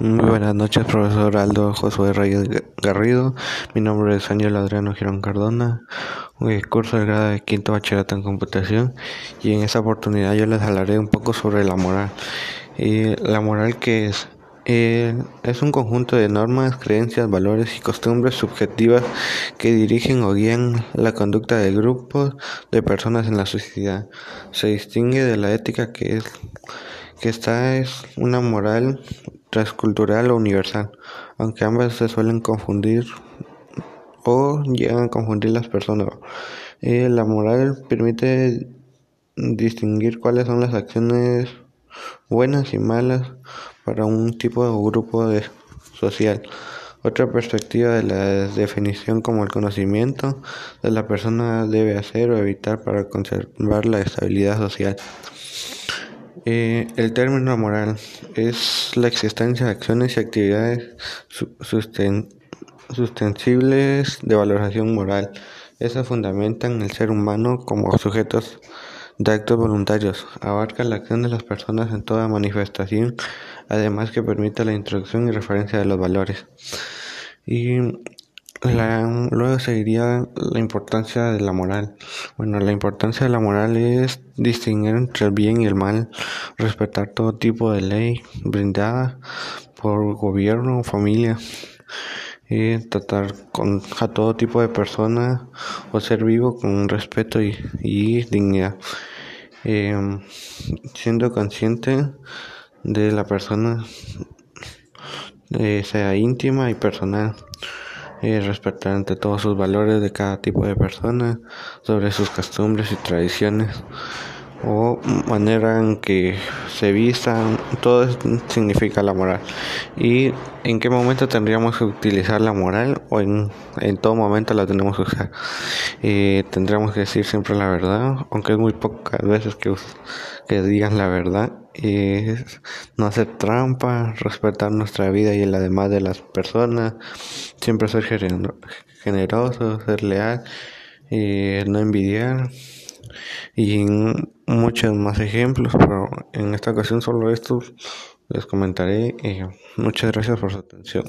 Muy buenas noches, profesor Aldo Josué Reyes Garrido. Mi nombre es Ángel Adriano Girón Cardona, curso de grado de quinto bachillerato en computación y en esta oportunidad yo les hablaré un poco sobre la moral. Y la moral que es eh, es un conjunto de normas, creencias, valores y costumbres subjetivas que dirigen o guían la conducta de grupos de personas en la sociedad. Se distingue de la ética que es que esta es una moral transcultural o universal, aunque ambas se suelen confundir o llegan a confundir las personas. Eh, la moral permite distinguir cuáles son las acciones buenas y malas para un tipo o grupo de social. Otra perspectiva de la definición como el conocimiento de la persona debe hacer o evitar para conservar la estabilidad social. Eh, el término moral es la existencia de acciones y actividades sustentables de valoración moral. Eso fundamentan el ser humano como sujetos de actos voluntarios. Abarca la acción de las personas en toda manifestación, además que permite la introducción y referencia de los valores. Y la, luego seguiría la importancia de la moral. Bueno, la importancia de la moral es distinguir entre el bien y el mal, respetar todo tipo de ley brindada por gobierno o familia, y tratar con, a todo tipo de personas o ser vivo con respeto y, dignidad, em, siendo consciente de la persona, eh, sea íntima y personal y respetar ante todos sus valores de cada tipo de persona, sobre sus costumbres y tradiciones o manera en que se vistan, todo significa la moral. ¿Y en qué momento tendríamos que utilizar la moral o en, en todo momento la tenemos que usar? Eh, tendríamos que decir siempre la verdad, aunque es muy pocas veces que, que digan la verdad. Y no hacer trampa, respetar nuestra vida y la demás de las personas, siempre ser generoso, ser leal, y no envidiar y muchos más ejemplos, pero en esta ocasión solo estos les comentaré. y muchas gracias por su atención.